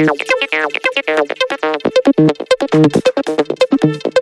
Nope. Thank you.